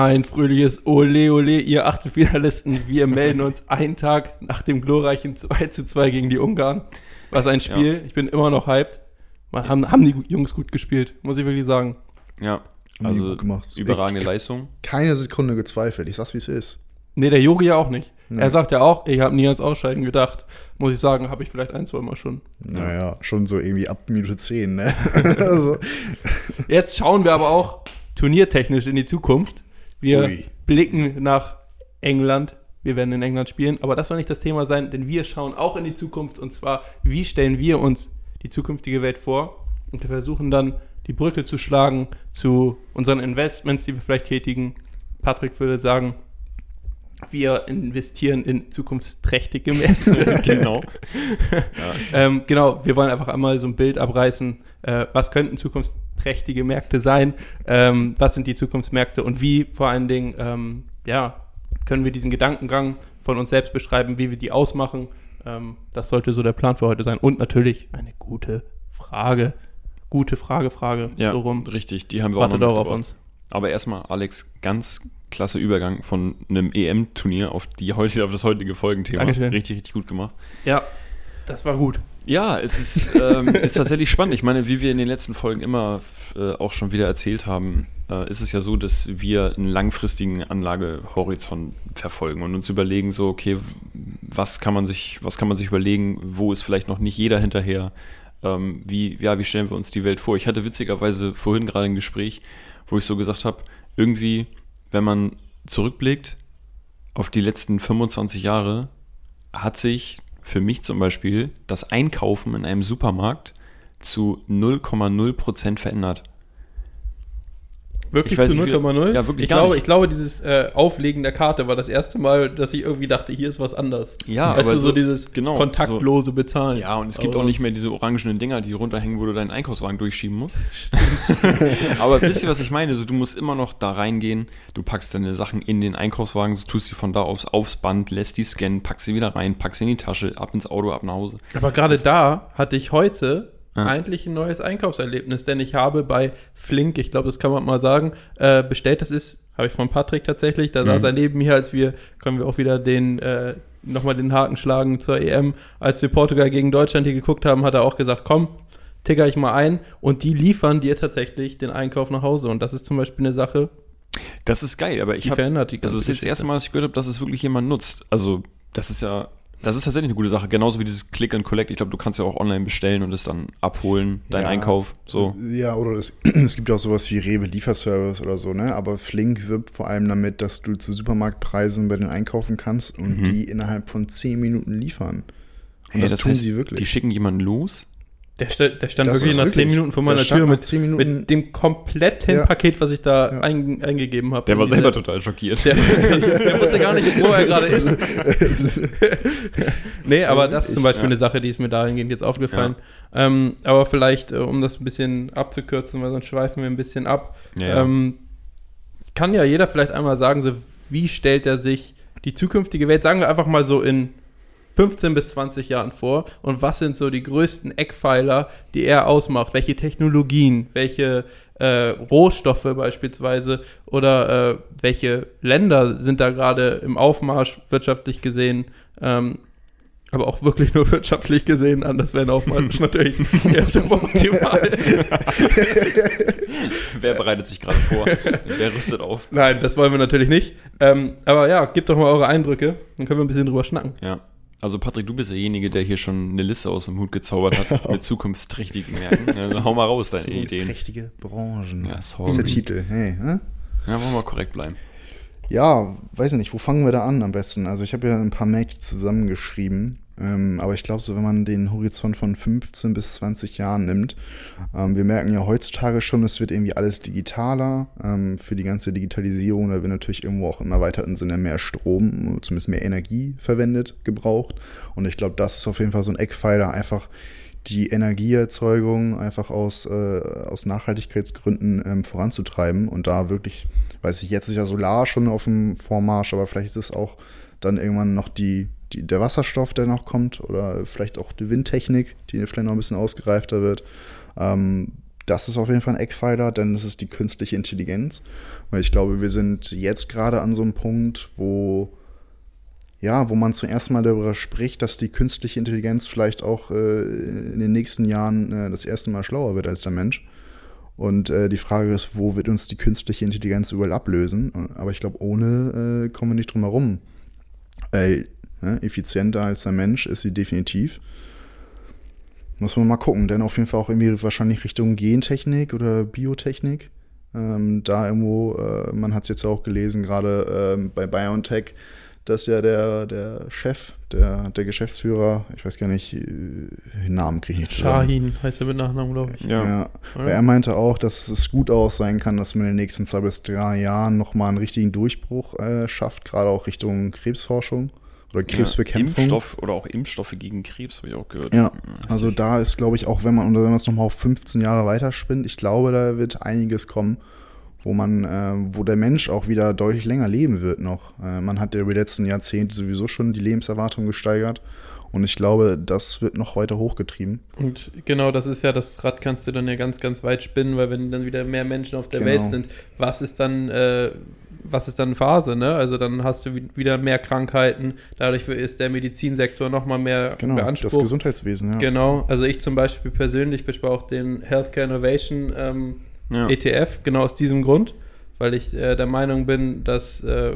Ein fröhliches Ole Ole, ihr Achtelfinalisten. Wir melden uns einen Tag nach dem glorreichen 2 zu 2 gegen die Ungarn. Was ein Spiel. Ja. Ich bin immer noch hyped. Haben, haben die Jungs gut gespielt, muss ich wirklich sagen. Ja, also überragende ich, Leistung. Keine Sekunde gezweifelt. Ich sag's, wie es ist. Nee, der Yogi ja auch nicht. Nee. Er sagt ja auch, ich habe nie ans Ausscheiden gedacht. Muss ich sagen, habe ich vielleicht ein, zwei Mal schon. Naja, schon so irgendwie ab Minute 10, ne? also. Jetzt schauen wir aber auch turniertechnisch in die Zukunft. Wir Ui. blicken nach England. Wir werden in England spielen, aber das soll nicht das Thema sein, denn wir schauen auch in die Zukunft und zwar, wie stellen wir uns die zukünftige Welt vor und wir versuchen dann die Brücke zu schlagen zu unseren Investments, die wir vielleicht tätigen. Patrick würde sagen, wir investieren in zukunftsträchtige Märkte. genau. ja. ähm, genau, wir wollen einfach einmal so ein Bild abreißen. Äh, was könnten zukunftsträchtige Märkte sein? Ähm, was sind die Zukunftsmärkte und wie vor allen Dingen, ähm, ja, können wir diesen Gedankengang von uns selbst beschreiben, wie wir die ausmachen? Ähm, das sollte so der Plan für heute sein. Und natürlich eine gute Frage. Gute Frage, Frage. Ja, so rum. richtig. Die haben wir Wartet auch noch auf uns. Aber erstmal, Alex, ganz klasse Übergang von einem EM-Turnier auf, die auf das heutige Folgenthema. Dankeschön. Richtig, richtig gut gemacht. Ja, das war gut. Ja, es ist, ähm, ist tatsächlich spannend. Ich meine, wie wir in den letzten Folgen immer äh, auch schon wieder erzählt haben, äh, ist es ja so, dass wir einen langfristigen Anlagehorizont verfolgen und uns überlegen, so, okay, was kann man sich, was kann man sich überlegen, wo ist vielleicht noch nicht jeder hinterher? Ähm, wie, ja, wie stellen wir uns die Welt vor? Ich hatte witzigerweise vorhin gerade ein Gespräch, wo ich so gesagt habe, irgendwie wenn man zurückblickt auf die letzten 25 Jahre, hat sich für mich zum Beispiel das Einkaufen in einem Supermarkt zu 0,0% verändert. Wirklich zu 0,0? Ja, wirklich. Ich glaube, ich glaube, dieses äh, Auflegen der Karte war das erste Mal, dass ich irgendwie dachte, hier ist was anders. Ja, weißt aber du, so, so dieses genau, kontaktlose so, Bezahlen. Ja, und es gibt auch nicht mehr diese orangenen Dinger, die runterhängen, wo du deinen Einkaufswagen durchschieben musst. aber wisst ihr, was ich meine? So, du musst immer noch da reingehen, du packst deine Sachen in den Einkaufswagen, du tust sie von da aus aufs Band, lässt die scannen, packst sie wieder rein, packst sie in die Tasche, ab ins Auto, ab nach Hause. Aber gerade da hatte ich heute ja. eigentlich ein neues Einkaufserlebnis, denn ich habe bei Flink, ich glaube, das kann man mal sagen, äh, bestellt. Das ist, habe ich von Patrick tatsächlich, da mhm. saß er neben mir, als wir, können wir auch wieder den, äh, nochmal den Haken schlagen zur EM. Als wir Portugal gegen Deutschland hier geguckt haben, hat er auch gesagt, komm, ticker ich mal ein und die liefern dir tatsächlich den Einkauf nach Hause. Und das ist zum Beispiel eine Sache. Das ist geil, aber ich habe, also es ist jetzt das erste Mal, dass ich gehört habe, dass es wirklich jemand nutzt. Also das ist ja das ist tatsächlich eine gute Sache, genauso wie dieses Click and Collect. Ich glaube, du kannst ja auch online bestellen und es dann abholen, dein ja, Einkauf. So. Ja, oder es, es gibt ja auch sowas wie Rewe Lieferservice oder so, ne? Aber Flink wirbt vor allem damit, dass du zu Supermarktpreisen bei denen einkaufen kannst und mhm. die innerhalb von 10 Minuten liefern. Und hey, das, das tun heißt, sie wirklich. Die schicken jemanden los, der, st der stand das wirklich nach zehn Minuten vor meiner Tür mit, mit, dem kompletten ja. Paket, was ich da ja. ein, eingegeben habe. Der war selber total schockiert. Der, der wusste gar nicht, wo er gerade ist. nee, aber das ist zum Beispiel ja. eine Sache, die ist mir dahingehend jetzt aufgefallen. Ähm, aber vielleicht, äh, um das ein bisschen abzukürzen, weil sonst schweifen wir ein bisschen ab. Ähm, kann ja jeder vielleicht einmal sagen, so, wie stellt er sich die zukünftige Welt, sagen wir einfach mal so in 15 bis 20 Jahren vor und was sind so die größten Eckpfeiler, die er ausmacht? Welche Technologien, welche äh, Rohstoffe beispielsweise oder äh, welche Länder sind da gerade im Aufmarsch wirtschaftlich gesehen? Ähm, aber auch wirklich nur wirtschaftlich gesehen, anders wäre ein Aufmarsch natürlich eher suboptimal. Wer bereitet sich gerade vor? Wer rüstet auf? Nein, das wollen wir natürlich nicht. Ähm, aber ja, gebt doch mal eure Eindrücke, dann können wir ein bisschen drüber schnacken. Ja. Also Patrick, du bist derjenige, der hier schon eine Liste aus dem Hut gezaubert hat mit zukunftsträchtigen Märkten. Also hau mal raus deine Ideen. Zukunftsträchtige Branchen. Ja, sorry. Das ist der Titel. Hey, hä? Ja, wollen wir korrekt bleiben. Ja, weiß nicht, wo fangen wir da an am besten? Also ich habe ja ein paar Märkte zusammengeschrieben. Ähm, aber ich glaube, so wenn man den Horizont von 15 bis 20 Jahren nimmt, ähm, wir merken ja heutzutage schon, es wird irgendwie alles digitaler. Ähm, für die ganze Digitalisierung, da wird natürlich irgendwo auch im erweiterten Sinne mehr Strom, zumindest mehr Energie verwendet, gebraucht. Und ich glaube, das ist auf jeden Fall so ein Eckpfeiler, einfach die Energieerzeugung einfach aus, äh, aus Nachhaltigkeitsgründen ähm, voranzutreiben und da wirklich, weiß ich, jetzt ist ja Solar schon auf dem Vormarsch, aber vielleicht ist es auch dann irgendwann noch die, die, der Wasserstoff, der noch kommt oder vielleicht auch die Windtechnik, die vielleicht noch ein bisschen ausgereifter wird. Ähm, das ist auf jeden Fall ein Eckpfeiler, denn es ist die künstliche Intelligenz. Weil ich glaube, wir sind jetzt gerade an so einem Punkt, wo ja, wo man zum ersten Mal darüber spricht, dass die künstliche Intelligenz vielleicht auch äh, in den nächsten Jahren äh, das erste Mal schlauer wird als der Mensch. Und äh, die Frage ist, wo wird uns die künstliche Intelligenz überall ablösen? Aber ich glaube, ohne äh, kommen wir nicht drum herum. Äh, effizienter als der Mensch ist sie definitiv. Muss man mal gucken, denn auf jeden Fall auch irgendwie wahrscheinlich Richtung Gentechnik oder Biotechnik. Ähm, da irgendwo, äh, man hat es jetzt auch gelesen, gerade ähm, bei BioNTech, dass ja der, der Chef, der, der Geschäftsführer, ich weiß gar nicht, äh, den Namen kriege ich nicht Shahin heißt er mit Nachnamen, glaube ich. Ja. ja. Weil er meinte auch, dass es gut aus sein kann, dass man in den nächsten zwei bis drei Jahren nochmal einen richtigen Durchbruch äh, schafft, gerade auch Richtung Krebsforschung oder Krebsbekämpfung. Ja, Impfstoff oder auch Impfstoffe gegen Krebs, habe ich auch gehört. Ja, also da ist, glaube ich, auch wenn man, wenn man es nochmal auf 15 Jahre weiterspinnt, ich glaube, da wird einiges kommen wo man, äh, wo der Mensch auch wieder deutlich länger leben wird noch. Äh, man hat ja über die letzten Jahrzehnte sowieso schon die Lebenserwartung gesteigert. Und ich glaube, das wird noch weiter hochgetrieben. Und genau, das ist ja, das Rad kannst du dann ja ganz, ganz weit spinnen, weil wenn dann wieder mehr Menschen auf der genau. Welt sind, was ist dann, äh, was ist dann Phase, ne? Also dann hast du wieder mehr Krankheiten, dadurch ist der Medizinsektor nochmal mehr genau, beansprucht. das Gesundheitswesen, ja. Genau, also ich zum Beispiel persönlich bespreche auch den Healthcare Innovation ähm, ja. ETF, genau aus diesem Grund, weil ich äh, der Meinung bin, dass äh,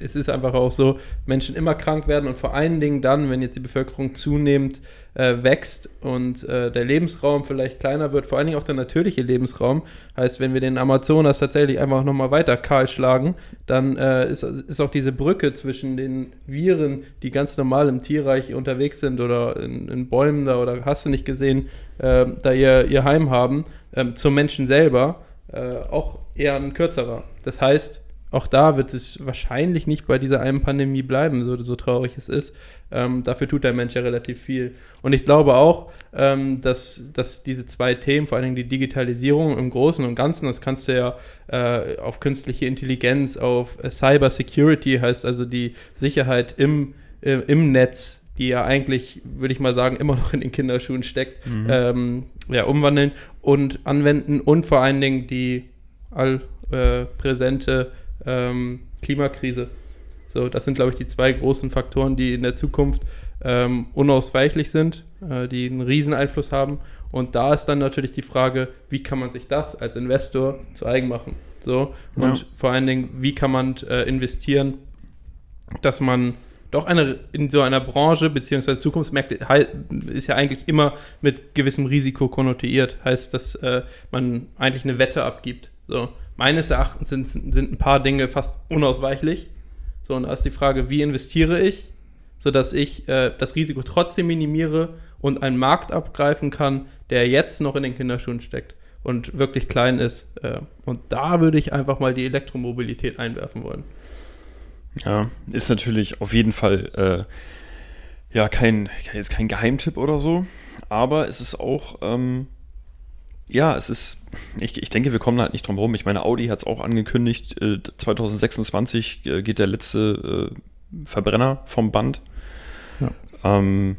es ist einfach auch so, Menschen immer krank werden und vor allen Dingen dann, wenn jetzt die Bevölkerung zunehmend äh, wächst und äh, der Lebensraum vielleicht kleiner wird, vor allen Dingen auch der natürliche Lebensraum. Heißt, wenn wir den Amazonas tatsächlich einfach nochmal weiter kahl schlagen, dann äh, ist, ist auch diese Brücke zwischen den Viren, die ganz normal im Tierreich unterwegs sind oder in, in Bäumen da oder hast du nicht gesehen, äh, da ihr, ihr Heim haben, ähm, zum Menschen selber äh, auch eher ein kürzerer. Das heißt, auch da wird es wahrscheinlich nicht bei dieser einen Pandemie bleiben, so, so traurig es ist. Ähm, dafür tut der Mensch ja relativ viel. Und ich glaube auch, ähm, dass, dass diese zwei Themen, vor allen Dingen die Digitalisierung im Großen und Ganzen, das kannst du ja äh, auf künstliche Intelligenz, auf äh, Cyber Security, heißt also die Sicherheit im, äh, im Netz, die ja eigentlich, würde ich mal sagen, immer noch in den Kinderschuhen steckt, mhm. ähm, ja, umwandeln und anwenden und vor allen Dingen die allpräsente äh, ähm, Klimakrise. So, das sind, glaube ich, die zwei großen Faktoren, die in der Zukunft ähm, unausweichlich sind, äh, die einen riesen Einfluss haben. Und da ist dann natürlich die Frage, wie kann man sich das als Investor zu eigen machen? So, und ja. vor allen Dingen, wie kann man äh, investieren, dass man doch eine, in so einer Branche, beziehungsweise Zukunftsmärkte, ist ja eigentlich immer mit gewissem Risiko konnotiert. Heißt, dass äh, man eigentlich eine Wette abgibt. So, meines Erachtens sind, sind ein paar Dinge fast unausweichlich. So, und da ist die Frage, wie investiere ich, sodass ich äh, das Risiko trotzdem minimiere und einen Markt abgreifen kann, der jetzt noch in den Kinderschuhen steckt und wirklich klein ist. Äh, und da würde ich einfach mal die Elektromobilität einwerfen wollen. Ja, ist natürlich auf jeden Fall äh, ja kein, jetzt kein Geheimtipp oder so, aber es ist auch, ähm, ja, es ist, ich, ich denke, wir kommen halt nicht drum herum. Ich meine, Audi hat es auch angekündigt, äh, 2026 äh, geht der letzte äh, Verbrenner vom Band. Ja. Ähm,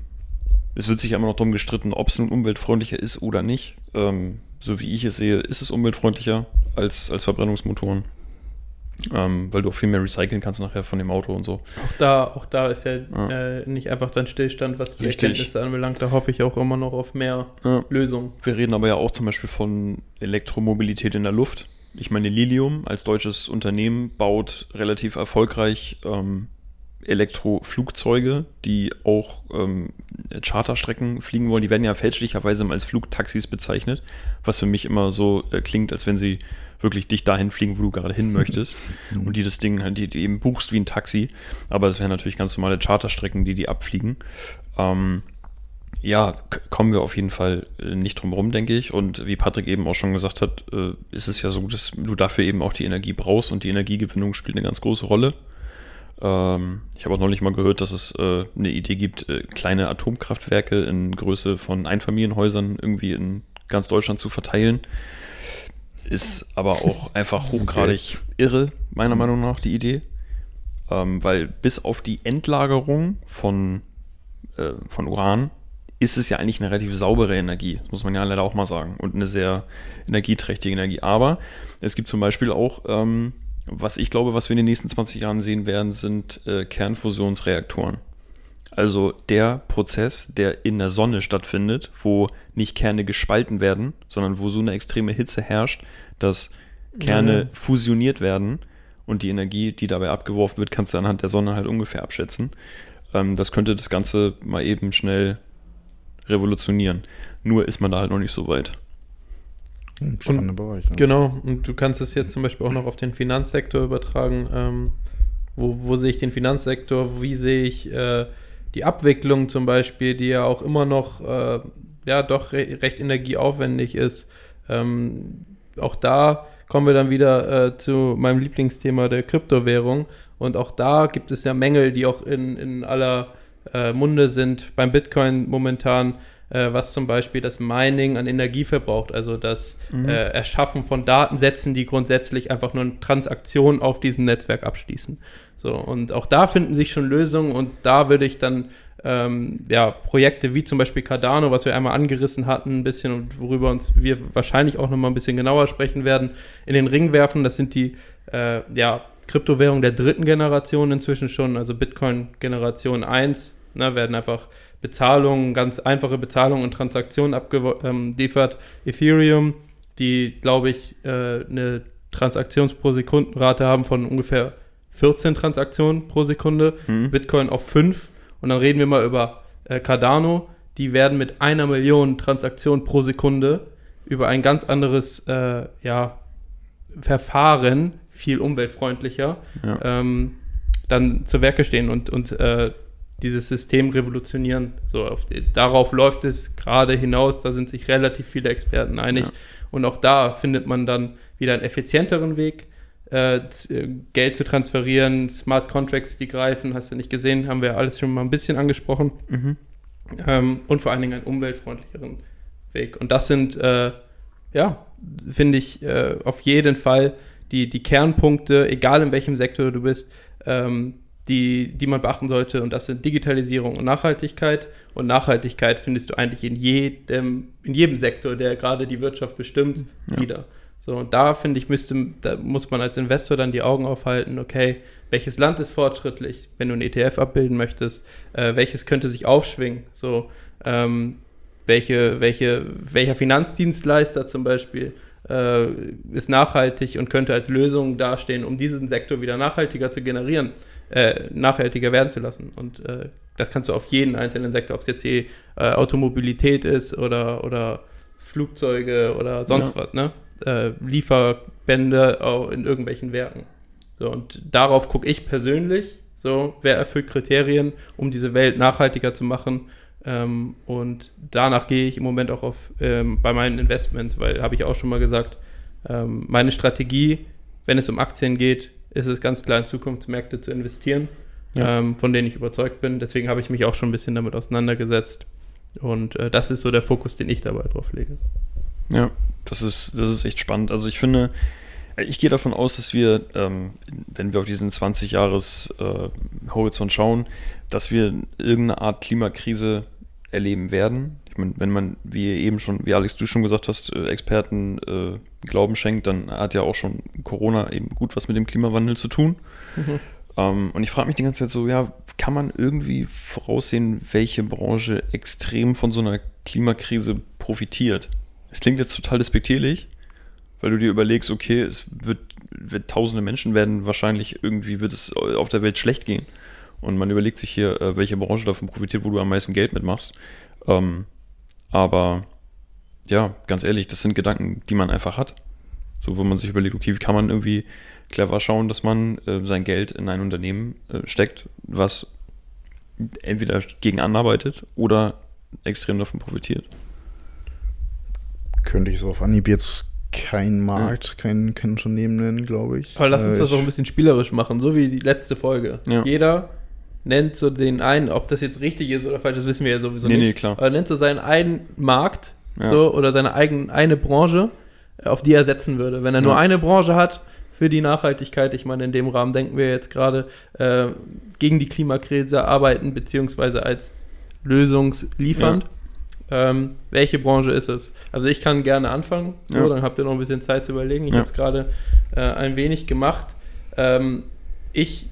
es wird sich immer noch darum gestritten, ob es nun umweltfreundlicher ist oder nicht. Ähm, so wie ich es sehe, ist es umweltfreundlicher als, als Verbrennungsmotoren. Ähm, weil du auch viel mehr recyceln kannst nachher von dem Auto und so. Auch da, auch da ist ja, ja. Äh, nicht einfach dein Stillstand, was die Richtig. Erkenntnisse anbelangt. Da hoffe ich auch immer noch auf mehr ja. Lösungen. Wir reden aber ja auch zum Beispiel von Elektromobilität in der Luft. Ich meine, Lilium als deutsches Unternehmen baut relativ erfolgreich ähm, Elektroflugzeuge, die auch ähm, Charterstrecken fliegen wollen. Die werden ja fälschlicherweise als Flugtaxis bezeichnet, was für mich immer so äh, klingt, als wenn sie wirklich dich dahin fliegen, wo du gerade hin möchtest. und die das Ding halt, die, die eben buchst wie ein Taxi. Aber es wären natürlich ganz normale Charterstrecken, die die abfliegen. Ähm, ja, kommen wir auf jeden Fall äh, nicht drum rum, denke ich. Und wie Patrick eben auch schon gesagt hat, äh, ist es ja so, dass du dafür eben auch die Energie brauchst und die Energiegewinnung spielt eine ganz große Rolle. Ähm, ich habe auch neulich mal gehört, dass es äh, eine Idee gibt, äh, kleine Atomkraftwerke in Größe von Einfamilienhäusern irgendwie in ganz Deutschland zu verteilen. Ist aber auch einfach hochgradig irre, meiner Meinung nach, die Idee. Ähm, weil bis auf die Endlagerung von, äh, von Uran ist es ja eigentlich eine relativ saubere Energie, das muss man ja leider auch mal sagen, und eine sehr energieträchtige Energie. Aber es gibt zum Beispiel auch ähm, was ich glaube, was wir in den nächsten 20 Jahren sehen werden, sind äh, Kernfusionsreaktoren. Also der Prozess, der in der Sonne stattfindet, wo nicht Kerne gespalten werden, sondern wo so eine extreme Hitze herrscht, dass Kerne ja. fusioniert werden und die Energie, die dabei abgeworfen wird, kannst du anhand der Sonne halt ungefähr abschätzen. Ähm, das könnte das Ganze mal eben schnell revolutionieren. Nur ist man da halt noch nicht so weit. Hm, spannender Bereich. Ja. Genau, und du kannst es jetzt zum Beispiel auch noch auf den Finanzsektor übertragen. Ähm, wo, wo sehe ich den Finanzsektor? Wie sehe ich äh, die Abwicklung zum Beispiel, die ja auch immer noch äh, ja doch re recht energieaufwendig ist. Ähm, auch da kommen wir dann wieder äh, zu meinem Lieblingsthema der Kryptowährung. Und auch da gibt es ja Mängel, die auch in, in aller äh, Munde sind. Beim Bitcoin momentan äh, was zum Beispiel das Mining an Energie verbraucht, also das mhm. äh, Erschaffen von Datensätzen, die grundsätzlich einfach nur eine Transaktion auf diesem Netzwerk abschließen. So, und auch da finden sich schon Lösungen und da würde ich dann ähm, ja, Projekte wie zum Beispiel Cardano, was wir einmal angerissen hatten, ein bisschen und worüber uns wir wahrscheinlich auch nochmal ein bisschen genauer sprechen werden, in den Ring werfen. Das sind die äh, ja, Kryptowährungen der dritten Generation inzwischen schon, also Bitcoin Generation 1, ne, werden einfach Bezahlungen, ganz einfache Bezahlungen und Transaktionen abgeliefert. Ethereum, die, glaube ich, äh, eine Transaktions pro Sekundenrate haben von ungefähr 14 Transaktionen pro Sekunde, mhm. Bitcoin auf 5 und dann reden wir mal über äh, Cardano, die werden mit einer Million Transaktionen pro Sekunde über ein ganz anderes äh, ja, Verfahren, viel umweltfreundlicher, ja. ähm, dann zu Werke stehen und, und äh, dieses System revolutionieren. So, auf, darauf läuft es gerade hinaus, da sind sich relativ viele Experten einig. Ja. Und auch da findet man dann wieder einen effizienteren Weg, äh, äh, Geld zu transferieren, Smart Contracts, die greifen, hast du nicht gesehen, haben wir alles schon mal ein bisschen angesprochen. Mhm. Ähm, und vor allen Dingen einen umweltfreundlicheren Weg. Und das sind, äh, ja, finde ich, äh, auf jeden Fall die, die Kernpunkte, egal in welchem Sektor du bist, ähm, die, die man beachten sollte. Und das sind Digitalisierung und Nachhaltigkeit. Und Nachhaltigkeit findest du eigentlich in jedem, in jedem Sektor, der gerade die Wirtschaft bestimmt, ja. wieder. So, und da finde ich, müsste, da muss man als Investor dann die Augen aufhalten, okay, welches Land ist fortschrittlich, wenn du ein ETF abbilden möchtest, äh, welches könnte sich aufschwingen, so, ähm, welche, welche, welcher Finanzdienstleister zum Beispiel äh, ist nachhaltig und könnte als Lösung dastehen, um diesen Sektor wieder nachhaltiger zu generieren äh, nachhaltiger werden zu lassen. Und äh, das kannst du auf jeden einzelnen Sektor, ob es jetzt die äh, Automobilität ist oder, oder Flugzeuge oder sonst ja. was, ne? Äh, Lieferbände auch in irgendwelchen Werken. So, und darauf gucke ich persönlich, so, wer erfüllt Kriterien, um diese Welt nachhaltiger zu machen. Ähm, und danach gehe ich im Moment auch auf ähm, bei meinen Investments, weil habe ich auch schon mal gesagt, ähm, meine Strategie, wenn es um Aktien geht, ist es ganz klar in Zukunftsmärkte zu investieren, ja. ähm, von denen ich überzeugt bin. Deswegen habe ich mich auch schon ein bisschen damit auseinandergesetzt. Und äh, das ist so der Fokus, den ich dabei drauf lege. Ja, das ist, das ist echt spannend. Also ich finde, ich gehe davon aus, dass wir, ähm, wenn wir auf diesen 20-Jahres-Horizont äh, schauen, dass wir irgendeine Art Klimakrise erleben werden ich meine, wenn man, wie eben schon, wie Alex du schon gesagt hast, äh, Experten äh, Glauben schenkt, dann hat ja auch schon Corona eben gut was mit dem Klimawandel zu tun. Mhm. Ähm, und ich frage mich die ganze Zeit so, ja, kann man irgendwie voraussehen, welche Branche extrem von so einer Klimakrise profitiert? Es klingt jetzt total despektierlich, weil du dir überlegst, okay, es wird, wird tausende Menschen werden wahrscheinlich irgendwie wird es auf der Welt schlecht gehen. Und man überlegt sich hier, äh, welche Branche davon profitiert, wo du am meisten Geld mitmachst. Ähm, aber ja, ganz ehrlich, das sind Gedanken, die man einfach hat. So, wo man sich überlegt, okay, wie kann man irgendwie clever schauen, dass man äh, sein Geld in ein Unternehmen äh, steckt, was entweder gegen anarbeitet oder extrem davon profitiert. Könnte ich so auf Anhieb jetzt kein Markt, ja. kein, kein Unternehmen nennen, glaube ich. Aber lass uns äh, das auch ein bisschen spielerisch machen, so wie die letzte Folge. Ja. Jeder nennt so den einen, ob das jetzt richtig ist oder falsch, das wissen wir ja sowieso nee, nicht. Nee, klar. Aber nennt so seinen einen Markt ja. so, oder seine eigene eine Branche, auf die er setzen würde. Wenn er nur eine Branche hat, für die Nachhaltigkeit. Ich meine, in dem Rahmen denken wir jetzt gerade äh, gegen die Klimakrise arbeiten, beziehungsweise als lösungsliefernd. Ja. Ähm, welche Branche ist es? Also ich kann gerne anfangen, so, ja. dann habt ihr noch ein bisschen Zeit zu überlegen. Ich ja. habe es gerade äh, ein wenig gemacht. Ähm, ich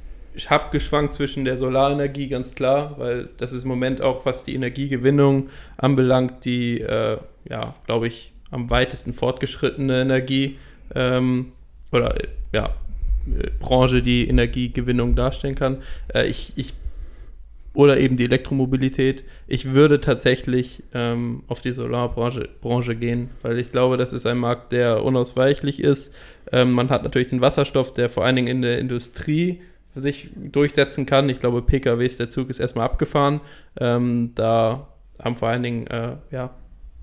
habe geschwankt zwischen der Solarenergie, ganz klar, weil das ist im Moment auch, was die Energiegewinnung anbelangt, die, äh, ja, glaube ich, am weitesten fortgeschrittene Energie. Ähm, oder ja, Branche, die Energiegewinnung darstellen kann. Äh, ich, ich, oder eben die Elektromobilität. Ich würde tatsächlich ähm, auf die Solarbranche Branche gehen, weil ich glaube, das ist ein Markt, der unausweichlich ist. Ähm, man hat natürlich den Wasserstoff, der vor allen Dingen in der Industrie sich durchsetzen kann. Ich glaube, PKWs, der Zug ist erstmal abgefahren. Ähm, da haben vor allen Dingen äh, ja,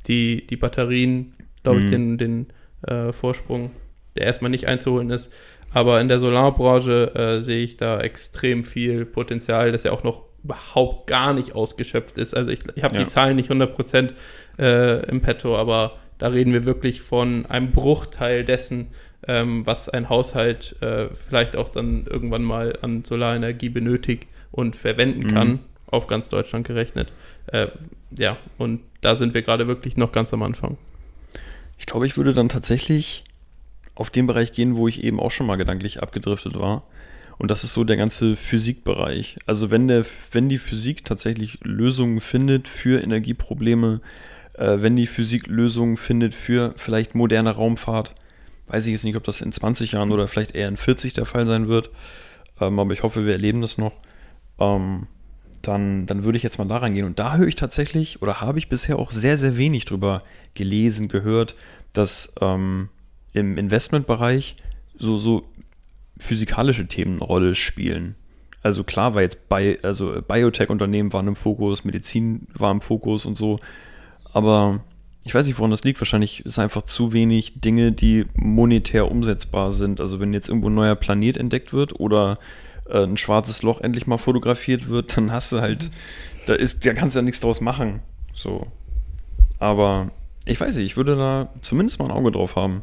die, die Batterien, glaube mhm. ich, den, den äh, Vorsprung der erstmal nicht einzuholen ist. Aber in der Solarbranche äh, sehe ich da extrem viel Potenzial, das ja auch noch überhaupt gar nicht ausgeschöpft ist. Also ich, ich habe ja. die Zahlen nicht 100% äh, im Petto, aber da reden wir wirklich von einem Bruchteil dessen, ähm, was ein Haushalt äh, vielleicht auch dann irgendwann mal an Solarenergie benötigt und verwenden kann, mhm. auf ganz Deutschland gerechnet. Äh, ja, und da sind wir gerade wirklich noch ganz am Anfang. Ich glaube, ich würde dann tatsächlich auf den Bereich gehen, wo ich eben auch schon mal gedanklich abgedriftet war. Und das ist so der ganze Physikbereich. Also wenn der, wenn die Physik tatsächlich Lösungen findet für Energieprobleme, äh, wenn die Physik Lösungen findet für vielleicht moderne Raumfahrt, weiß ich jetzt nicht, ob das in 20 Jahren oder vielleicht eher in 40 der Fall sein wird. Ähm, aber ich hoffe, wir erleben das noch. Ähm, dann, dann würde ich jetzt mal da reingehen. Und da höre ich tatsächlich oder habe ich bisher auch sehr, sehr wenig drüber gelesen, gehört, dass ähm, im Investmentbereich so, so physikalische Themen eine Rolle spielen. Also klar war jetzt Bi also Biotech-Unternehmen waren im Fokus, Medizin war im Fokus und so. Aber ich weiß nicht, woran das liegt. Wahrscheinlich ist einfach zu wenig Dinge, die monetär umsetzbar sind. Also wenn jetzt irgendwo ein neuer Planet entdeckt wird oder äh, ein schwarzes Loch endlich mal fotografiert wird, dann hast du halt, da ist, da kannst du ja nichts draus machen. So. Aber ich weiß nicht, ich würde da zumindest mal ein Auge drauf haben.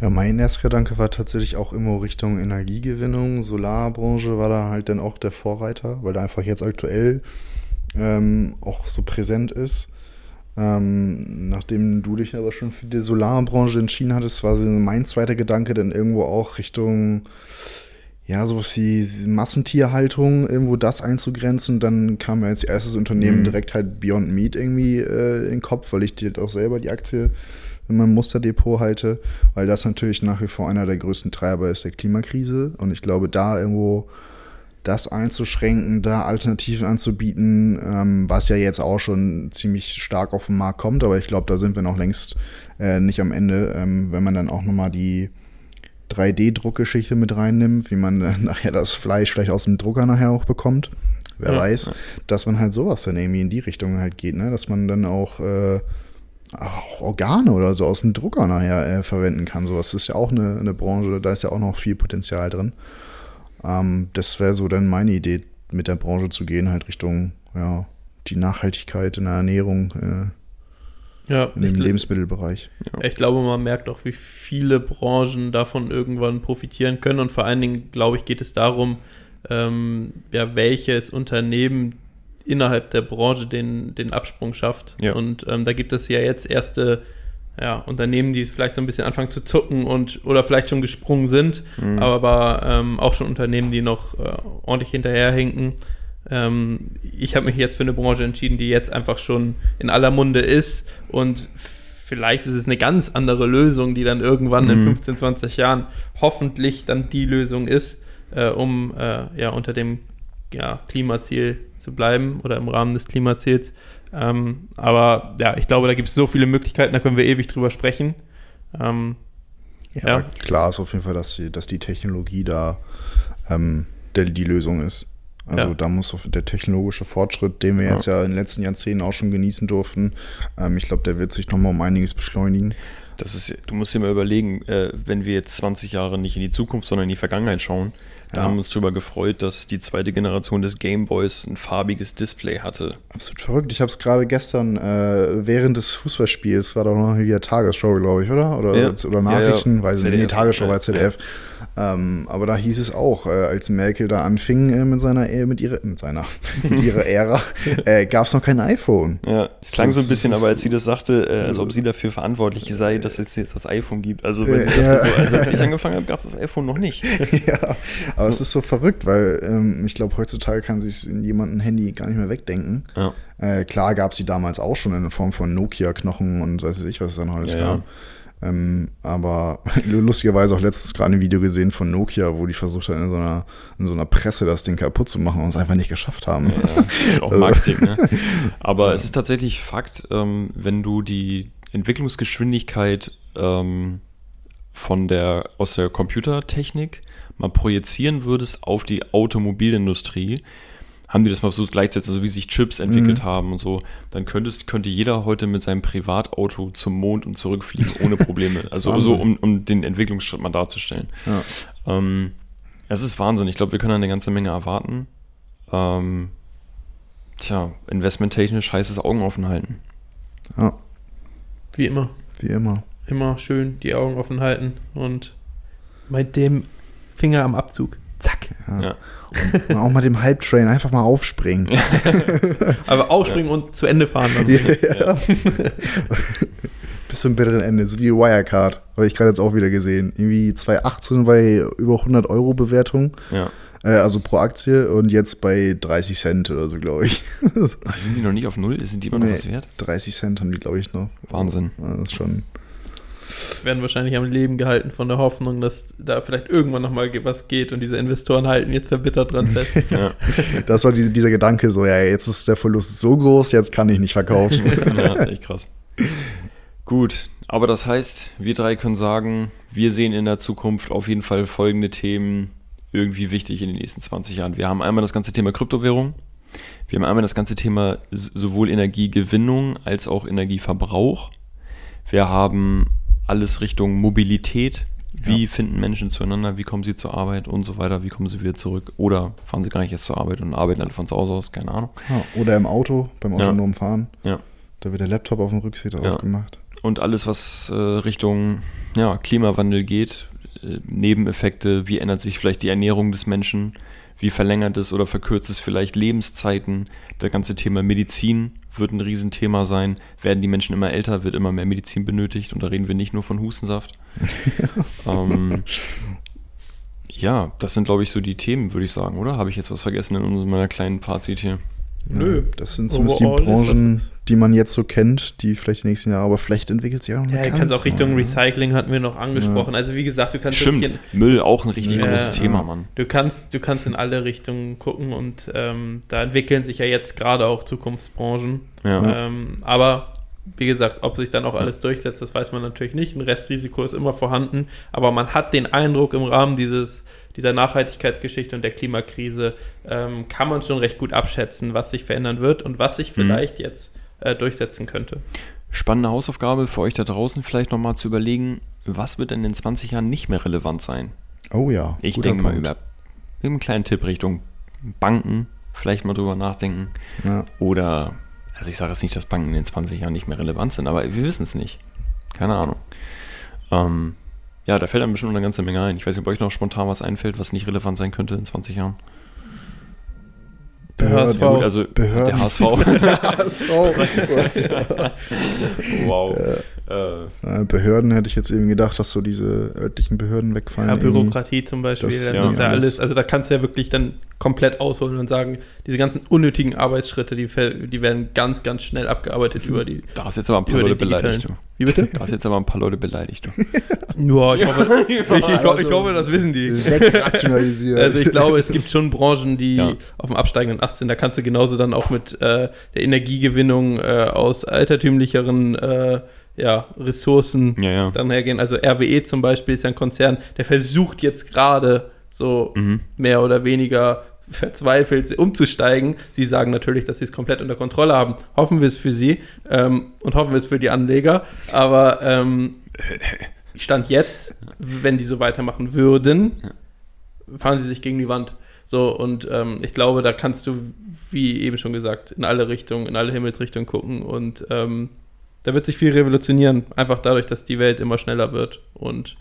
Ja, mein erster Gedanke war tatsächlich auch immer Richtung Energiegewinnung. Solarbranche war da halt dann auch der Vorreiter, weil da einfach jetzt aktuell ähm, auch so präsent ist. Ähm, nachdem du dich aber schon für die Solarbranche entschieden hattest, war mein zweiter Gedanke dann irgendwo auch Richtung, ja, sowas wie Massentierhaltung, irgendwo das einzugrenzen. Dann kam mir als erstes Unternehmen mhm. direkt halt Beyond Meat irgendwie äh, in den Kopf, weil ich dir halt auch selber die Aktie in meinem Musterdepot halte, weil das natürlich nach wie vor einer der größten Treiber ist der Klimakrise. Und ich glaube, da irgendwo das einzuschränken, da Alternativen anzubieten, ähm, was ja jetzt auch schon ziemlich stark auf den Markt kommt, aber ich glaube, da sind wir noch längst äh, nicht am Ende, ähm, wenn man dann auch nochmal die 3D-Druckgeschichte mit reinnimmt, wie man äh, nachher das Fleisch vielleicht aus dem Drucker nachher auch bekommt. Wer ja, weiß, dass man halt sowas dann irgendwie in die Richtung halt geht, ne? Dass man dann auch äh, auch Organe oder so aus dem Drucker nachher äh, verwenden kann. So, das ist ja auch eine, eine Branche, da ist ja auch noch viel Potenzial drin. Ähm, das wäre so dann meine Idee, mit der Branche zu gehen, halt Richtung, ja, die Nachhaltigkeit in der Ernährung, äh, ja, in dem Lebensmittelbereich. Ja. Ich glaube, man merkt auch, wie viele Branchen davon irgendwann profitieren können. Und vor allen Dingen, glaube ich, geht es darum, ähm, ja, welches Unternehmen innerhalb der Branche den, den Absprung schafft. Ja. Und ähm, da gibt es ja jetzt erste ja, Unternehmen, die vielleicht so ein bisschen anfangen zu zucken und oder vielleicht schon gesprungen sind, mhm. aber ähm, auch schon Unternehmen, die noch äh, ordentlich hinterherhinken. Ähm, ich habe mich jetzt für eine Branche entschieden, die jetzt einfach schon in aller Munde ist und vielleicht ist es eine ganz andere Lösung, die dann irgendwann mhm. in 15, 20 Jahren hoffentlich dann die Lösung ist. äh, um äh, ja unter dem ja, Klimaziel zu bleiben oder im Rahmen des Klimaziels. Ähm, aber ja, ich glaube, da gibt es so viele Möglichkeiten, da können wir ewig drüber sprechen. Ähm, ja, ja. klar ist auf jeden Fall, dass die, dass die Technologie da ähm, der, die Lösung ist. Also ja. da muss der technologische Fortschritt, den wir ja. jetzt ja in den letzten Jahrzehnten auch schon genießen durften, ähm, ich glaube, der wird sich nochmal um einiges beschleunigen. Das ist, du musst dir mal überlegen, äh, wenn wir jetzt 20 Jahre nicht in die Zukunft, sondern in die Vergangenheit schauen, da ja. haben wir uns darüber gefreut, dass die zweite Generation des Gameboys ein farbiges Display hatte. Absolut verrückt. Ich habe es gerade gestern äh, während des Fußballspiels, war doch noch hier Tagesschau, glaube ich, oder? Oder, ja. oder Nachrichten, ja, weiß ich nicht. Tagesschau bei ZDF. Ähm, aber da hieß es auch, äh, als Merkel da anfing äh, mit seiner, äh, mit ihrer, mit seiner, mit ihrer Ära, äh, gab es noch kein iPhone. Ja, es klang so ein bisschen, aber als sie das sagte, äh, als ob sie dafür verantwortlich sei, dass es jetzt das iPhone gibt. Also, weil sie dachte, so, also als ich angefangen habe, gab es das iPhone noch nicht. ja, aber so. es ist so verrückt, weil ähm, ich glaube, heutzutage kann sich in jemandem Handy gar nicht mehr wegdenken. Ja. Äh, klar gab es die damals auch schon in Form von Nokia-Knochen und weiß ich, was es dann alles ja, gab. Ja. Ähm, aber lustigerweise auch letztens gerade ein Video gesehen von Nokia, wo die versucht haben, in so einer, in so einer Presse das Ding kaputt zu machen und es einfach nicht geschafft haben. Ja, auch Marketing, ne? Aber ja. es ist tatsächlich Fakt, ähm, wenn du die Entwicklungsgeschwindigkeit ähm, von der, aus der Computertechnik mal projizieren würdest auf die Automobilindustrie, haben die das mal so gleichzeitig, also wie sich Chips entwickelt mhm. haben und so, dann könntest, könnte jeder heute mit seinem Privatauto zum Mond und zurückfliegen ohne Probleme. also so, um, um den Entwicklungsschritt mal darzustellen. Ja. Ähm, es ist Wahnsinn. Ich glaube, wir können eine ganze Menge erwarten. Ähm, tja, investmenttechnisch heißt es Augen offen halten. Ja. Wie immer. Wie immer. Immer schön die Augen offen halten und mit dem Finger am Abzug. Zack. Ja. ja. Und auch mal dem Hype-Train einfach mal aufspringen. Aber aufspringen ja. und zu Ende fahren. Also. Ja. Bis zum bitteren Ende, so wie Wirecard. Habe ich gerade jetzt auch wieder gesehen. Irgendwie 2018 bei über 100 Euro Bewertung. Ja. Äh, also pro Aktie und jetzt bei 30 Cent oder so, glaube ich. Sind die noch nicht auf Null? Sind die immer noch nee, was wert? 30 Cent haben die, glaube ich, noch. Wahnsinn. Ja, das ist schon werden wahrscheinlich am Leben gehalten von der Hoffnung, dass da vielleicht irgendwann nochmal was geht und diese Investoren halten jetzt verbittert dran fest. ja. Das war die, dieser Gedanke so, ja, jetzt ist der Verlust so groß, jetzt kann ich nicht verkaufen. ja, das ist echt krass. Gut, aber das heißt, wir drei können sagen, wir sehen in der Zukunft auf jeden Fall folgende Themen irgendwie wichtig in den nächsten 20 Jahren. Wir haben einmal das ganze Thema Kryptowährung. Wir haben einmal das ganze Thema sowohl Energiegewinnung als auch Energieverbrauch. Wir haben alles Richtung Mobilität. Wie ja. finden Menschen zueinander? Wie kommen sie zur Arbeit und so weiter? Wie kommen sie wieder zurück? Oder fahren sie gar nicht erst zur Arbeit und arbeiten alle von zu Hause aus? Keine Ahnung. Ja, oder im Auto, beim autonomen Fahren. Ja. Da wird der Laptop auf dem Rücksitz ja. aufgemacht. Und alles, was äh, Richtung ja, Klimawandel geht, Nebeneffekte, wie ändert sich vielleicht die Ernährung des Menschen? Wie verlängert es oder verkürzt es vielleicht Lebenszeiten? Das ganze Thema Medizin wird ein Riesenthema sein. Werden die Menschen immer älter, wird immer mehr Medizin benötigt und da reden wir nicht nur von Hustensaft. ähm, ja, das sind, glaube ich, so die Themen, würde ich sagen, oder? Habe ich jetzt was vergessen in meiner kleinen Fazit hier? Nö. Das sind zumindest die Branchen, die man jetzt so kennt, die vielleicht die nächsten Jahre, aber vielleicht entwickelt sich auch noch Ja, du kannst auch Richtung Recycling hatten wir noch angesprochen. Ja. Also wie gesagt, du kannst Stimmt, in, Müll auch ein richtig ja, großes Thema, Mann. Du kannst, du kannst in alle Richtungen gucken und ähm, da entwickeln sich ja jetzt gerade auch Zukunftsbranchen. Ja. Ähm, aber wie gesagt, ob sich dann auch alles durchsetzt, das weiß man natürlich nicht. Ein Restrisiko ist immer vorhanden, aber man hat den Eindruck im Rahmen dieses dieser Nachhaltigkeitsgeschichte und der Klimakrise ähm, kann man schon recht gut abschätzen, was sich verändern wird und was sich mhm. vielleicht mhm. jetzt äh, durchsetzen könnte. Spannende Hausaufgabe für euch da draußen, vielleicht nochmal zu überlegen, was wird denn in 20 Jahren nicht mehr relevant sein? Oh ja. Ich denke mal über einen kleinen Tipp Richtung Banken, vielleicht mal drüber nachdenken. Ja. Oder, also ich sage jetzt nicht, dass Banken in 20 Jahren nicht mehr relevant sind, aber wir wissen es nicht. Keine Ahnung. Ähm, ja, da fällt einem bestimmt eine ganze Menge ein. Ich weiß nicht, ob euch noch spontan was einfällt, was nicht relevant sein könnte in 20 Jahren. HSV. Ja, gut, also Behörden. der HSV. der HSV. wow. Äh, Behörden hätte ich jetzt eben gedacht, dass so diese örtlichen Behörden wegfallen. Ja, Bürokratie zum Beispiel, Das- das, ja, ist ja alles. alles, also da kannst du ja wirklich dann komplett ausholen und sagen, diese ganzen unnötigen Arbeitsschritte, die, die werden ganz, ganz schnell abgearbeitet über die. Da hast jetzt aber ein paar Leute beleidigt, du. Wie bitte? Da hast jetzt aber ein paar Leute beleidigt, du. Ja, ich hoffe, ich, ich, ich, also- hoffe, das wissen die. Wegrationalisiert. Also ich glaube, es gibt schon Branchen, die Ja. auf dem absteigenden Ast sind. Da kannst du genauso dann auch mit äh, der Energiegewinnung äh, aus altertümlicheren äh, ja, Ressourcen Ja, ja. dann hergehen. Also RWE zum Beispiel ist ja ein Konzern, der versucht jetzt gerade so Mhm. mehr oder weniger verzweifelt umzusteigen. Sie sagen natürlich, dass sie es komplett unter Kontrolle haben. Hoffen wir es für sie ähm, und hoffen wir es für die Anleger. Aber ähm, Stand jetzt, wenn die so weitermachen würden, fahren sie sich gegen die Wand. So, und ähm, ich glaube, da kannst du, wie eben schon gesagt, in alle Richtungen, in alle Himmelsrichtungen gucken und ähm, da wird sich viel revolutionieren, einfach dadurch, dass die Welt immer schneller wird und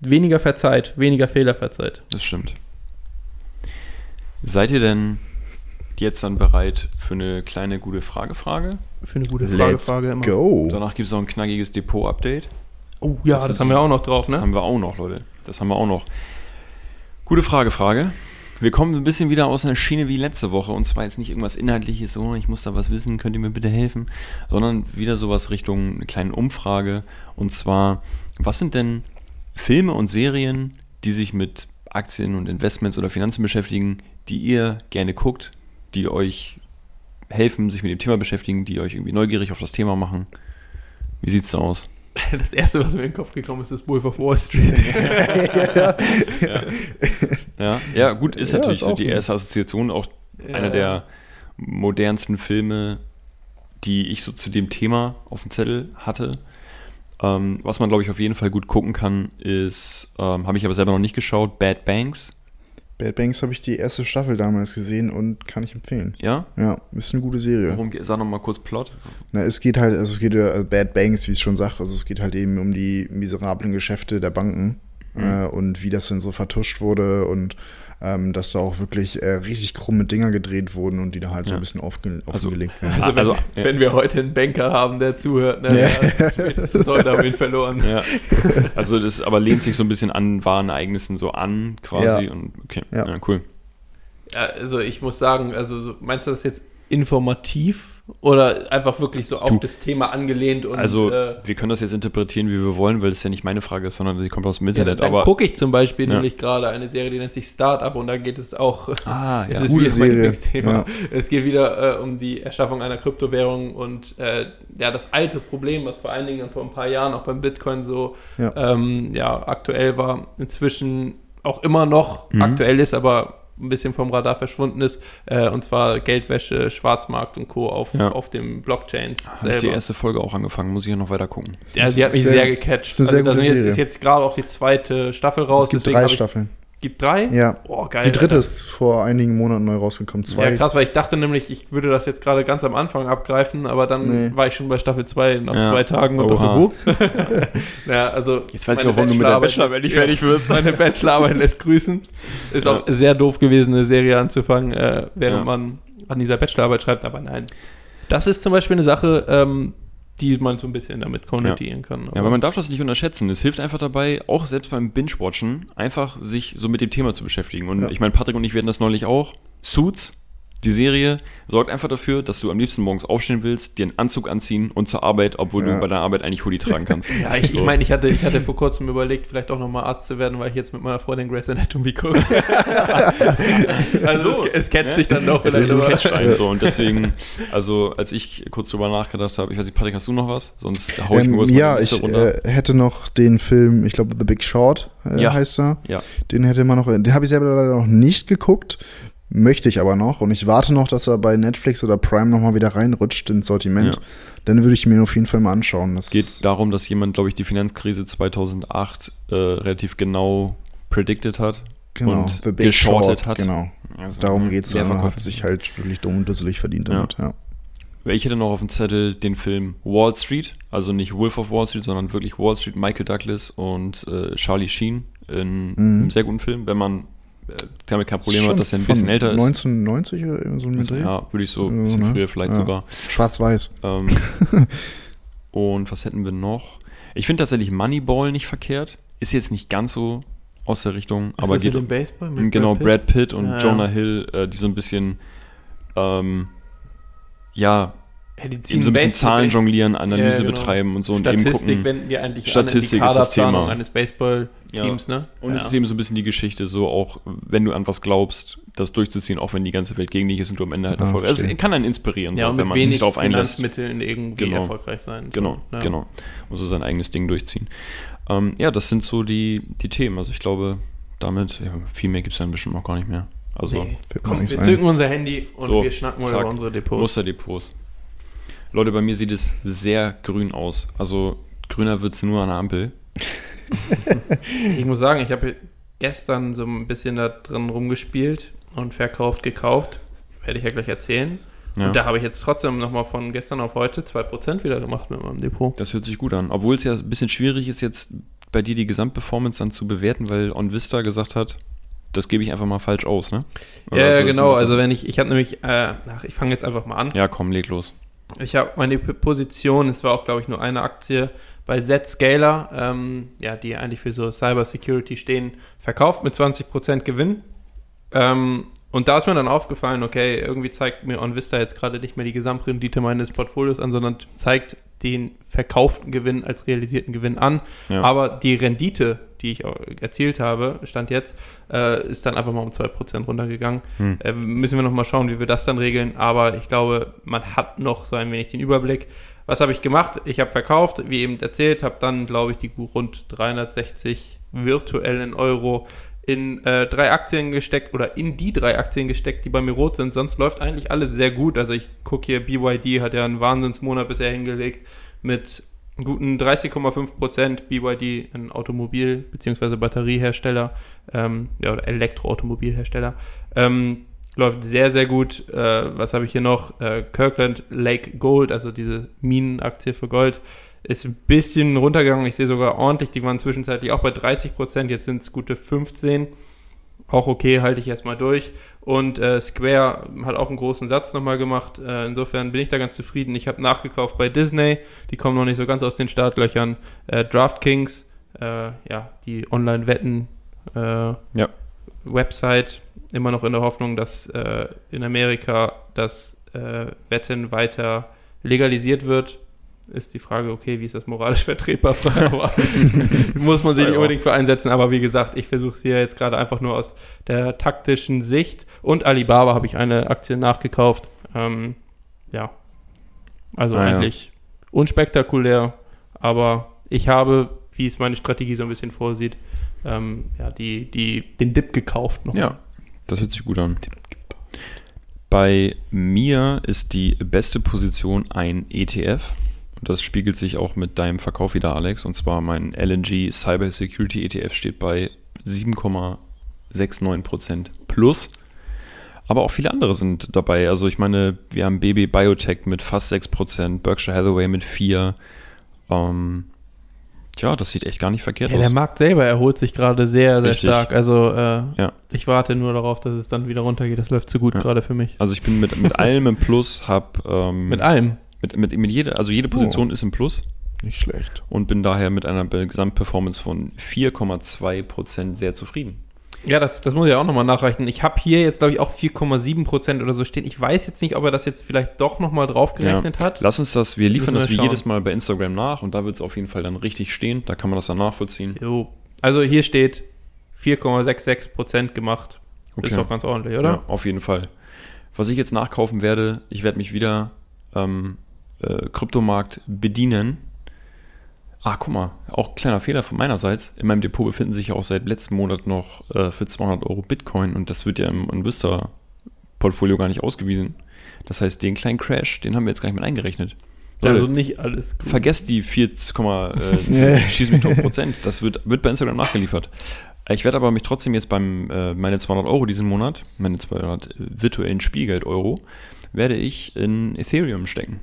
weniger verzeiht, weniger Fehler verzeiht. Das stimmt. Seid ihr denn jetzt dann bereit für eine kleine gute Frage-Frage? Für eine gute Let's Frage immer. go. Danach gibt es noch ein knackiges Depot-Update. Oh ja, Das das, haben wir auch noch drauf, Das ne? haben wir auch noch, Leute. Das haben wir auch noch. Gute Frage, Frage. Wir kommen ein bisschen wieder aus einer Schiene wie letzte Woche. Und zwar jetzt nicht irgendwas Inhaltliches, so, ich muss da was wissen, könnt ihr mir bitte helfen? Sondern wieder sowas Richtung eine kleine Umfrage. Und zwar, was sind denn Filme und Serien, die sich mit Aktien und Investments oder Finanzen beschäftigen, die ihr gerne guckt, die euch helfen, sich mit dem Thema beschäftigen, die euch irgendwie neugierig auf das Thema machen? Wie sieht's da aus? Das erste, was mir in den Kopf gekommen ist, ist Wolf of Wall Street. Ja, ja gut, ist Ja, natürlich ist die gut. erste Assoziation auch einer der modernsten Filme, die ich so zu dem Thema auf dem Zettel hatte. Ähm, was man, glaube ich, auf jeden Fall gut gucken kann, ist, ähm, habe ich aber selber noch nicht geschaut, Bad Banks. Bad Banks habe ich die erste Staffel damals gesehen und kann ich empfehlen. Ja? Ja, ist eine gute Serie. Geht Sag noch mal kurz Plot. Na, es geht halt, also es geht ja, äh, Bad Banks, wie es schon sagt, also es geht halt eben um die miserablen Geschäfte der Banken Mhm. äh, und wie das denn so vertuscht wurde und ähm, dass da auch wirklich äh, richtig krumme Dinger gedreht wurden und die da halt so Ja. ein bisschen aufge Also- aufgelegt werden. Also, wenn, Also, ja. wenn wir heute einen Banker haben, der zuhört, ne, Ja. spätestens heute haben wir ihn verloren. Ja. Also das aber lehnt sich so ein bisschen an wahren Ereignissen so an, quasi. Ja. Und okay, Ja. ja, cool. Ja, also ich muss sagen, also so, meinst du das jetzt informativ oder einfach wirklich so auf Du- das Thema angelehnt und Also äh, wir können das jetzt interpretieren, wie wir wollen, weil es ja nicht meine Frage ist, sondern die kommt aus dem ja, Internet. dann aber gucke ich zum Beispiel Ja. nämlich gerade eine Serie, die nennt sich Startup und da geht es auch ah, Es ja. ist Gute Serie, Lieblingsthema. ja. Es geht wieder äh, um die Erschaffung einer Kryptowährung und äh, ja, das alte Problem, was vor allen Dingen dann vor ein paar Jahren auch beim Bitcoin so Ja. ähm, ja, aktuell war, inzwischen auch immer noch Mhm. aktuell ist, aber ein bisschen vom Radar verschwunden ist, äh, und zwar Geldwäsche, Schwarzmarkt und Co. auf, Ja. auf dem Blockchains Habe ich die erste Folge auch angefangen, muss ich ja noch weiter gucken. ja, sie hat mich Sehr- sehr, gecatcht. ist eine sehr da gute sind jetzt, Serie. ist jetzt gerade auch die zweite Staffel raus. es gibt drei Staffeln. Gibt drei? Ja. Oh, geil. Die dritte Alter. ist vor einigen Monaten neu rausgekommen. Zwei. Ja, krass, weil ich dachte nämlich, ich würde das jetzt gerade ganz am Anfang abgreifen, aber dann Nee. war ich schon bei Staffel 2 nach Ja. zwei Tagen und Oha. Huhu. ja, also Jetzt weiß ich auch, warum du mit der Bachelorarbeit nicht fertig wirst. Meine Bachelorarbeit lässt grüßen. Ist auch sehr doof gewesen, eine Serie anzufangen, äh, während Ja. man an dieser Bachelorarbeit schreibt, aber nein. Das ist zum Beispiel eine Sache, ähm, die man so ein bisschen damit konnotieren kann. Ja, aber man darf das nicht unterschätzen. Es hilft einfach dabei, auch selbst beim Binge-Watchen, einfach sich so mit dem Thema zu beschäftigen. Und Ja. ich meine, Patrick und ich werden das neulich auch. Suits, die Serie, sorgt einfach dafür, dass du am liebsten morgens aufstehen willst, dir einen Anzug anziehen und zur Arbeit, obwohl Ja. du bei der Arbeit eigentlich Hoodie tragen kannst. Ja, ich, ich So. meine, ich hatte, ich hatte vor kurzem überlegt, vielleicht auch nochmal Arzt zu werden, weil ich jetzt mit meiner Freundin Grace Anatomy gucke. also So, es, es catcht ne? sich dann doch Es ist aber- ein Catch-Ein so und deswegen, also als ich kurz drüber nachgedacht habe, ich weiß nicht, Patrick, hast du noch was? Sonst hau ich Ähm, nur kurz ja, ich runter. äh, hätte noch den Film, ich glaube The Big Short äh, Ja. heißt er. Ja. Den hätte man noch, den habe ich selber leider noch nicht geguckt, möchte ich aber noch und ich warte noch, dass er bei Netflix oder Prime noch mal wieder reinrutscht ins Sortiment. Ja. Dann würde ich mir auf jeden Fall mal anschauen. Es geht darum, dass jemand, glaube ich, die Finanzkrise 2008 äh, relativ genau predicted hat. genau, und The Big geschortet Short, hat. Genau, Also, darum geht's. Er Leerverkäufer. hat sich halt wirklich dumm und dusselig verdient Ja. damit. Ja. Ich hätte noch auf dem Zettel den Film Wall Street, also nicht Wolf of Wall Street, sondern wirklich Wall Street, Michael Douglas und äh, Charlie Sheen in Mhm. einem sehr guten Film, wenn man damit kein Problem hat, dass er ein bisschen älter ist. 1990 oder so ein Also, ja, würde ich so ein Ja, bisschen ne? früher vielleicht Ja. sogar. Schwarz-Weiß. Ähm, Und was hätten wir noch? Ich finde tatsächlich Moneyball nicht verkehrt. Ist jetzt nicht ganz so aus der Richtung, Ist aber das geht mit dem Baseball? Mit genau Brad Pitt, und Ja, ja. Jonah Hill, äh, die so ein bisschen ähm, ja, Ja, die eben so ein bisschen Baseball- Zahlen jonglieren, Analyse Ja, genau. betreiben und so und eben Statistik gucken. wenden die eigentlich Statistik an ist in das die Thema. eines Baseball-Teams, ne? Und ja. es ist eben so ein bisschen die Geschichte, so auch, wenn du an was glaubst, das durchzuziehen, auch wenn die ganze Welt gegen dich ist und du am Ende halt Ah, Erfolg hast. verstehe. Es kann einen inspirieren, ja, so, wenn man sich darauf einlässt. Finanzmitteln irgendwie Genau. erfolgreich sein. So, Genau, ja. genau. Und so sein eigenes Ding durchziehen. Ähm, ja, das sind so die, die Themen. Also ich glaube, damit, ja, viel mehr gibt es dann bestimmt auch gar nicht mehr. Also Nee. Wir ein. zücken unser Handy und So, wir schnacken mal zack. über unsere Depots. Musterdepots. Leute, bei mir sieht es sehr grün aus. Also grüner wird es nur an der Ampel. Ich muss sagen, ich habe gestern so ein bisschen da drin rumgespielt und verkauft, gekauft. Werde ich ja gleich erzählen. Ja. Und da habe ich jetzt trotzdem nochmal von gestern auf heute 2% wieder gemacht mit meinem Depot. Das hört sich gut an. Obwohl es ja ein bisschen schwierig ist, jetzt bei dir die Gesamtperformance dann zu bewerten, weil OnVista gesagt hat, das gebe ich einfach mal falsch aus, ne? Oder Ja, so genau. Also wenn ich, ich habe nämlich, äh, ach, ich fange jetzt einfach mal an. Ja, komm, leg los. Ich habe meine Position, es war auch, glaube ich, nur eine Aktie bei Zscaler, ähm, ja, die eigentlich für so Cyber Security stehen, verkauft mit 20% Gewinn. Ähm, und da ist mir dann aufgefallen, okay, irgendwie zeigt mir OnVista jetzt gerade nicht mehr die Gesamtrendite meines Portfolios an, sondern zeigt den verkauften Gewinn als realisierten Gewinn an. Ja. Aber die Rendite, die ich erzielt habe, stand jetzt, äh, ist dann einfach mal um 2% runtergegangen. Hm. Äh, müssen wir nochmal schauen, wie wir das dann regeln. Aber ich glaube, man hat noch so ein wenig den Überblick. Was habe ich gemacht? Ich habe verkauft, wie eben erzählt, habe dann, glaube ich, die rund 360 virtuellen Euro in äh, drei Aktien gesteckt oder in die drei Aktien gesteckt, die bei mir rot sind. Sonst läuft eigentlich alles sehr gut. Also ich gucke hier, BYD hat ja einen Wahnsinnsmonat bisher hingelegt mit guten 30,5 Prozent. BYD, ein Automobil- bzw. Batteriehersteller, ähm, ja, oder Elektroautomobilhersteller. Ähm, läuft sehr, sehr gut. Äh, was habe ich hier noch? Äh, Kirkland Lake Gold, also diese Minenaktie für Gold, ist ein bisschen runtergegangen. Ich sehe sogar ordentlich, die waren zwischenzeitlich auch bei 30 Prozent, jetzt sind es gute 15. Auch okay, halte ich erstmal durch. Und äh, Square hat auch einen großen Satz nochmal gemacht. Äh, insofern bin ich da ganz zufrieden. Ich habe nachgekauft bei Disney. Die kommen noch nicht so ganz aus den Startlöchern. Äh, DraftKings, äh, ja, die Online-Wetten äh, Ja. Website. Immer noch in der Hoffnung, dass äh, in Amerika das äh, Wetten weiter legalisiert wird. Ist die Frage, okay, wie ist das moralisch vertretbar? Aber muss man sich nicht Ja. unbedingt für einsetzen. Aber wie gesagt, ich versuche es hier jetzt gerade einfach nur aus der taktischen Sicht. Und Alibaba habe ich eine Aktie nachgekauft. Ähm, ja. Also Ah, ja. eigentlich unspektakulär. Aber ich habe, wie es meine Strategie so ein bisschen vorsieht, ähm, ja, die, die, den Dip gekauft. Noch. Ja, das hört sich gut an. Bei mir ist die beste Position ein ETF. Und das spiegelt sich auch mit deinem Verkauf wieder, Alex. Und zwar mein LNG Cyber Security ETF steht bei 7,69% plus. Aber auch viele andere sind dabei. Also ich meine, wir haben BB Biotech mit fast 6%, Berkshire Hathaway mit 4%. Ähm, tja, das sieht echt gar nicht verkehrt Ja, aus. der Markt selber erholt sich gerade sehr, sehr Richtig. stark. Also äh, Ja. ich warte nur darauf, dass es dann wieder runtergeht. Das läuft zu gut Ja. gerade für mich. Also ich bin mit, mit allem im Plus, hab ähm, Mit allem. Mit, mit, mit jeder, also jede Position ist im Plus Nicht schlecht. und bin daher mit einer Gesamtperformance von 4,2% sehr zufrieden. Ja, das, das muss ich auch nochmal nachreichen. Ich habe hier jetzt, glaube ich, auch 4,7 Prozent oder so stehen. Ich weiß jetzt nicht, ob er das jetzt vielleicht doch nochmal draufgerechnet hat. Lass uns das, wir liefern wir das wie jedes Mal bei Instagram nach und da wird es auf jeden Fall dann richtig stehen. Da kann man das dann nachvollziehen. Jo. Also hier steht 4,66 Prozent gemacht. Okay. Ist doch ganz ordentlich, oder? Ja, auf jeden Fall. Was ich jetzt nachkaufen werde, ich werde mich wieder ähm, äh, Kryptomarkt bedienen. Ah, guck mal, auch kleiner Fehler von meinerseits. In meinem Depot befinden sich ja auch seit letztem Monat noch äh, für 200 Euro Bitcoin und das wird ja im Investor-Portfolio gar nicht ausgewiesen. Das heißt, den kleinen Crash, den haben wir jetzt gar nicht mit eingerechnet. Also Leute, nicht alles gut. Vergesst die 4, äh, schieß mich tot Prozent. Das wird, wird bei Instagram nachgeliefert. Ich werde aber mich trotzdem jetzt beim, äh, meine 200 Euro diesen Monat, meine 200 virtuellen Spielgeld-Euro, werde ich in Ethereum stecken.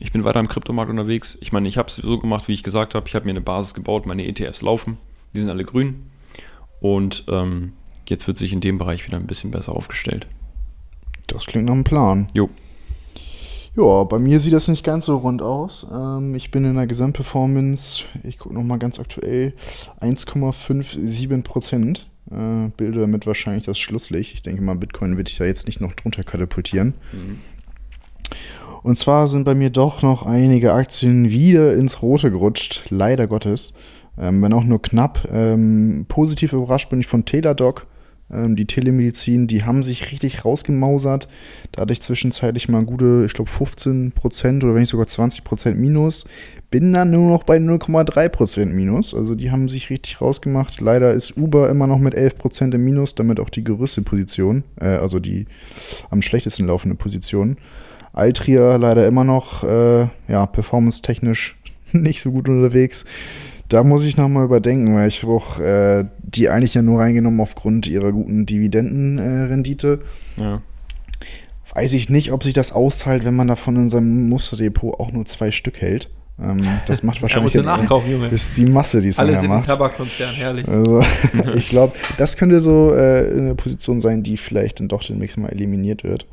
Ich bin weiter im Kryptomarkt unterwegs. Ich meine, ich habe es so gemacht, wie ich gesagt habe. Ich habe mir eine Basis gebaut, meine ETFs laufen. Die sind alle grün. Und ähm, jetzt wird sich in dem Bereich wieder ein bisschen besser aufgestellt. Das klingt nach einem Plan. Jo. Ja, bei mir sieht das nicht ganz so rund aus. Ähm, ich bin in der Gesamtperformance, ich gucke nochmal ganz aktuell, 1,57 Prozent. Äh, bilde damit wahrscheinlich das Schlusslicht. Ich denke mal, Bitcoin wird ich ja jetzt nicht noch drunter katapultieren. Mhm. Und zwar sind bei mir doch noch einige Aktien wieder ins Rote gerutscht, leider Gottes. Ähm, wenn auch nur knapp. Ähm, positiv überrascht bin ich von Teladoc ähm, die Telemedizin, die haben sich richtig rausgemausert. Da hatte ich zwischenzeitlich mal gute, ich glaube 15 Prozent oder wenn nicht sogar 20 Prozent Minus. Bin dann nur noch bei 0,3 Prozent Minus. Also die haben sich richtig rausgemacht. Leider ist Uber immer noch mit 11 Prozent im Minus, damit auch die größte Position, äh, also die am schlechtesten laufende Position. Altria leider immer noch, äh, ja, performance-technisch nicht so gut unterwegs. Da muss ich nochmal überdenken, weil ich habe auch äh, die eigentlich ja nur reingenommen aufgrund ihrer guten Dividendenrendite. Äh, ja. Weiß ich nicht, ob sich das auszahlt, wenn man davon in seinem Musterdepot auch nur zwei Stück hält. Ähm, das macht wahrscheinlich ja, nachkaufen, Junge. ist die Masse, die es Alles in macht. Tabakkonzern, herrlich. Also, ich glaube, das könnte so äh, eine Position sein, die vielleicht dann doch demnächst mal eliminiert wird.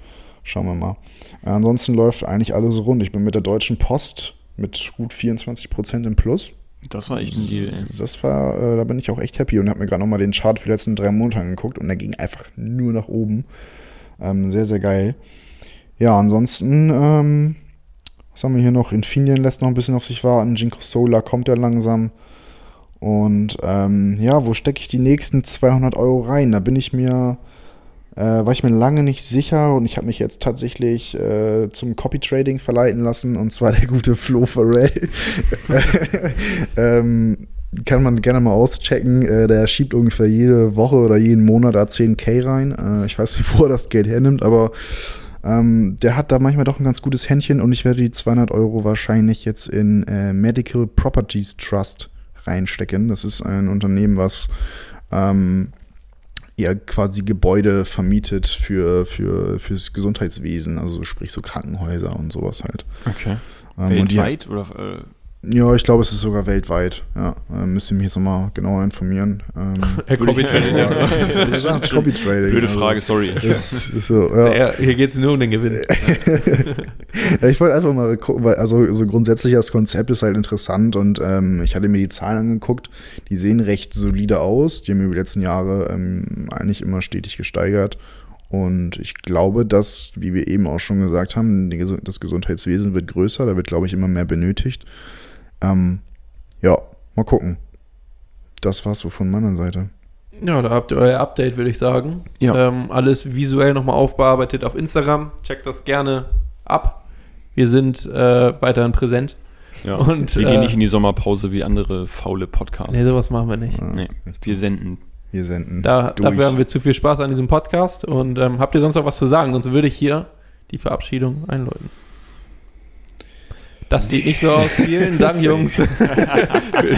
Schauen wir mal. Äh, ansonsten läuft eigentlich alles rund. Ich bin mit der Deutschen Post mit gut 24 Prozent im Plus. Das war echt ein Deal. Ey. Das war, äh, da bin ich auch echt happy und habe mir gerade nochmal den Chart für die letzten drei Monate angeguckt und der ging einfach nur nach oben. Ähm, sehr, sehr geil. Ja, ansonsten, ähm, was haben wir hier noch? Infineon lässt noch ein bisschen auf sich warten. Jinko Solar kommt ja langsam. Und ähm, ja, wo stecke ich die nächsten 200 Euro rein? Da bin ich mir äh, war ich mir lange nicht sicher und ich habe mich jetzt tatsächlich äh, zum Copy Trading verleiten lassen und zwar der gute Flo Farrell. ähm, kann man gerne mal auschecken. Äh, der schiebt ungefähr jede Woche oder jeden Monat da 10k rein. Äh, ich weiß nicht, wo er das Geld hernimmt, aber ähm, der hat da manchmal doch ein ganz gutes Händchen und ich werde die 200 Euro wahrscheinlich jetzt in äh, Medical Properties Trust reinstecken. Das ist ein Unternehmen, was ähm, ja quasi Gebäude vermietet für, für, fürs Gesundheitswesen, also sprich so Krankenhäuser und sowas halt. Okay. Ähm, Weltweit die, oder? Ja, ich glaube, es ist sogar weltweit. Ja, äh, müsst ihr mich jetzt nochmal genauer informieren. Ähm, Copy Trading. ja. Copy Trading. Blöde also, Frage, sorry. Ist, so, ja. ja hier geht es nur um den Gewinn. ja, ich wollte einfach mal gucken, weil also so grundsätzlich das Konzept ist halt interessant und ähm, ich hatte mir die Zahlen angeguckt. Die sehen recht solide aus. Die haben über die letzten Jahre ähm, eigentlich immer stetig gesteigert. Und ich glaube, dass, wie wir eben auch schon gesagt haben, das Gesundheitswesen wird größer, da wird, glaube ich, immer mehr benötigt. Ähm, ja, mal gucken. Das war's so von meiner Seite. Ja, da habt ihr euer Update, würde ich sagen. Ja. Ähm, alles visuell nochmal aufbearbeitet auf Instagram. Checkt das gerne ab. Wir sind äh, weiterhin präsent. Ja. Und, wir äh, gehen nicht in die Sommerpause wie andere faule Podcasts. Nee, sowas machen wir nicht. Ja, nee, wir senden. Wir senden. Da, dafür haben wir zu viel Spaß an diesem Podcast. Und ähm, habt ihr sonst noch was zu sagen? Sonst würde ich hier die Verabschiedung einläuten. Das sieht nicht so aus. Vielen Dank, Jungs, für,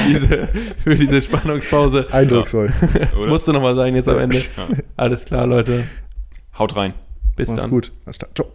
diese, für diese Spannungspause. Eindrucksvoll. Ja. Musste nochmal sein jetzt am Ende. Ja. Alles klar, Leute. Haut rein. Bis Macht's dann. gut. Alles klar. Ciao.